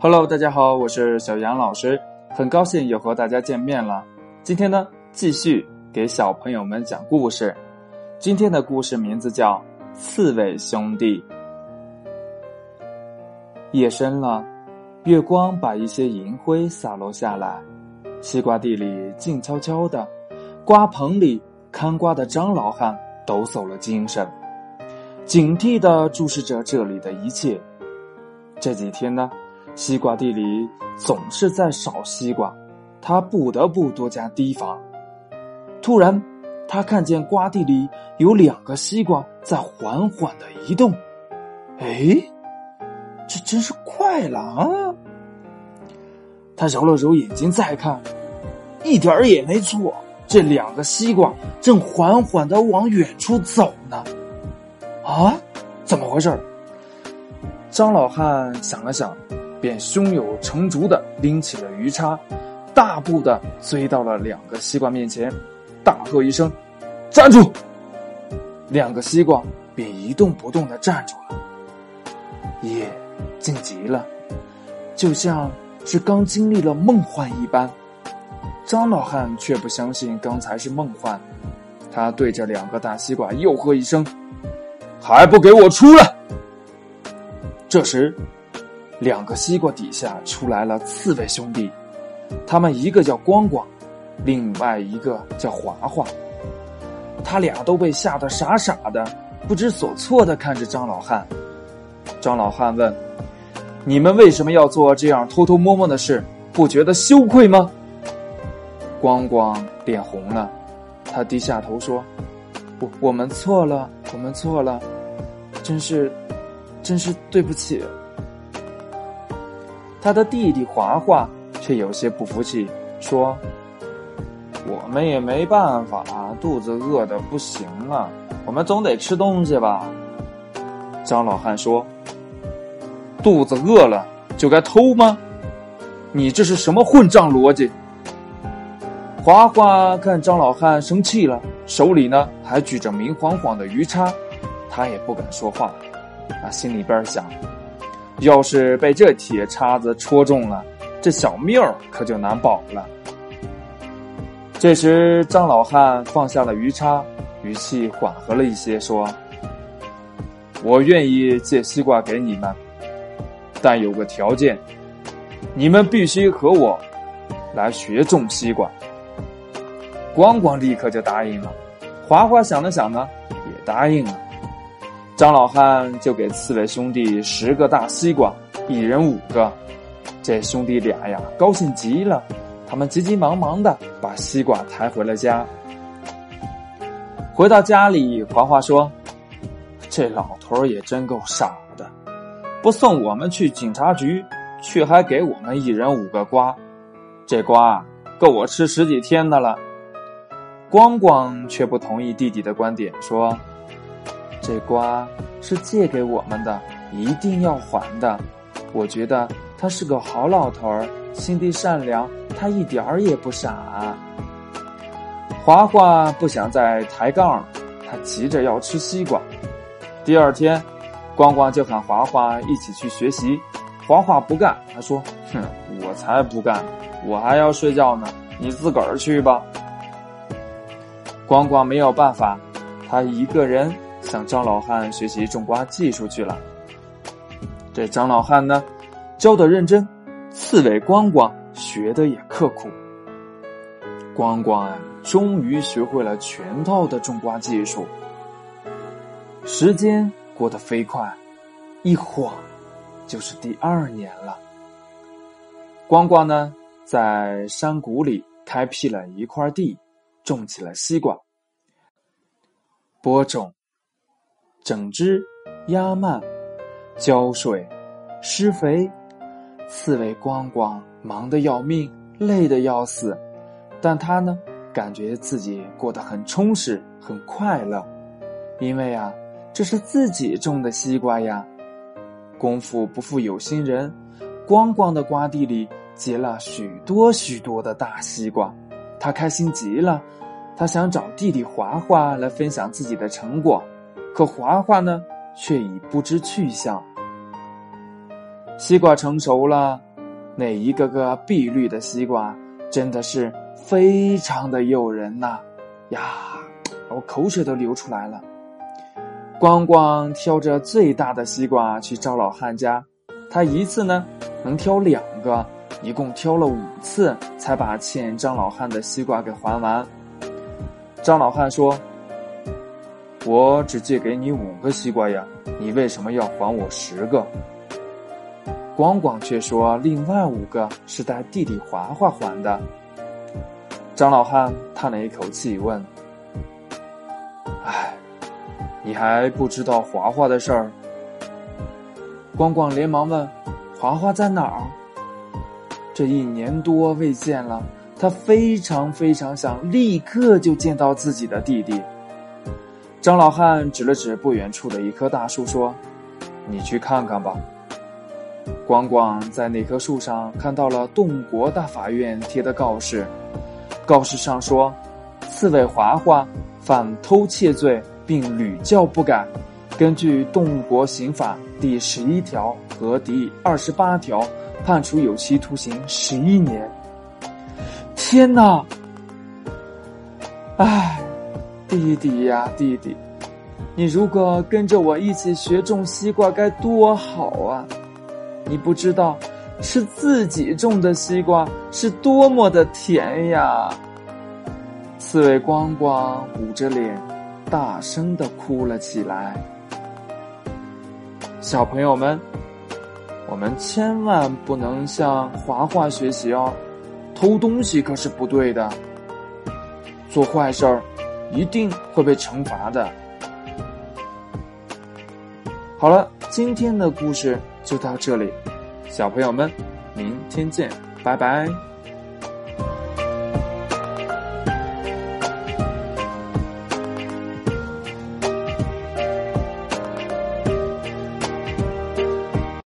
Hello，大家好，我是小杨老师，很高兴又和大家见面了。今天呢，继续给小朋友们讲故事。今天的故事名字叫《刺猬兄弟》。夜深了，月光把一些银灰洒落下来，西瓜地里静悄悄的，瓜棚里看瓜的张老汉抖擞了精神，警惕的注视着这里的一切。这几天呢。西瓜地里总是在少西瓜，他不得不多加提防。突然，他看见瓜地里有两个西瓜在缓缓的移动。哎，这真是快了啊！他揉了揉眼睛再看，一点儿也没错，这两个西瓜正缓缓的往远处走呢。啊，怎么回事？张老汉想了想。便胸有成竹的拎起了鱼叉，大步的追到了两个西瓜面前，大喝一声：“站住！”两个西瓜便一动不动的站住了。夜静极了，就像是刚经历了梦幻一般。张老汉却不相信刚才是梦幻，他对着两个大西瓜又喝一声：“还不给我出来！”这时。两个西瓜底下出来了刺猬兄弟，他们一个叫光光，另外一个叫华华。他俩都被吓得傻傻的，不知所措的看着张老汉。张老汉问：“你们为什么要做这样偷偷摸摸的事？不觉得羞愧吗？”光光脸红了，他低下头说：“我我们错了，我们错了，真是，真是对不起。”他的弟弟华华却有些不服气，说：“我们也没办法，肚子饿的不行了，我们总得吃东西吧。”张老汉说：“肚子饿了就该偷吗？你这是什么混账逻辑？”华华看张老汉生气了，手里呢还举着明晃晃的鱼叉，他也不敢说话，他心里边想。要是被这铁叉子戳中了，这小命儿可就难保了。这时，张老汉放下了鱼叉，语气缓和了一些，说：“我愿意借西瓜给你们，但有个条件，你们必须和我来学种西瓜。”光光立刻就答应了，华华想了想呢，也答应了。张老汉就给刺猬兄弟十个大西瓜，一人五个。这兄弟俩呀，高兴极了。他们急急忙忙的把西瓜抬回了家。回到家里，华华说：“这老头也真够傻的，不送我们去警察局，却还给我们一人五个瓜。这瓜够我吃十几天的了。”光光却不同意弟弟的观点，说。这瓜是借给我们的，一定要还的。我觉得他是个好老头儿，心地善良，他一点儿也不傻。华华不想再抬杠，他急着要吃西瓜。第二天，光光就喊华华一起去学习。华华不干，他说：“哼，我才不干，我还要睡觉呢，你自个儿去吧。”光光没有办法，他一个人。向张老汉学习种瓜技术去了。这张老汉呢，教的认真，刺猬光光学的也刻苦。光光啊，终于学会了全套的种瓜技术。时间过得飞快，一晃就是第二年了。光光呢，在山谷里开辟了一块地，种起了西瓜，播种。整枝、压蔓、浇水、施肥，刺猬光光忙得要命，累得要死，但他呢，感觉自己过得很充实，很快乐，因为啊，这是自己种的西瓜呀。功夫不负有心人，光光的瓜地里结了许多许多的大西瓜，他开心极了，他想找弟弟华华来分享自己的成果。可华华呢，却已不知去向。西瓜成熟了，那一个个碧绿的西瓜真的是非常的诱人呐！呀，我口水都流出来了。光光挑着最大的西瓜去张老汉家，他一次呢能挑两个，一共挑了五次才把欠张老汉的西瓜给还完。张老汉说：“我只借给你五个西瓜呀，你为什么要还我十个？”光光却说：“另外五个是带弟弟华华还的。”张老汉叹了一口气，问：“哎，你还不知道华华的事儿？”光光连忙问：“华华在哪儿？”这一年多未见了，他非常非常想立刻就见到自己的弟弟。张老汉指了指不远处的一棵大树，说：“你去看看吧。”光光在那棵树上看到了洞国大法院贴的告示，告示上说：“刺猬华华犯偷窃罪，并屡教不改，根据洞国刑法第十一条和第二十八条，判处有期徒刑十一年。”天哪！哎，弟弟呀，弟弟，你如果跟着我一起学种西瓜，该多好啊！你不知道，吃自己种的西瓜是多么的甜呀！刺猬光光捂着脸，大声的哭了起来。小朋友们，我们千万不能向华华学习哦，偷东西可是不对的，做坏事儿一定会被惩罚的。好了，今天的故事。就到这里，小朋友们，明天见，拜拜。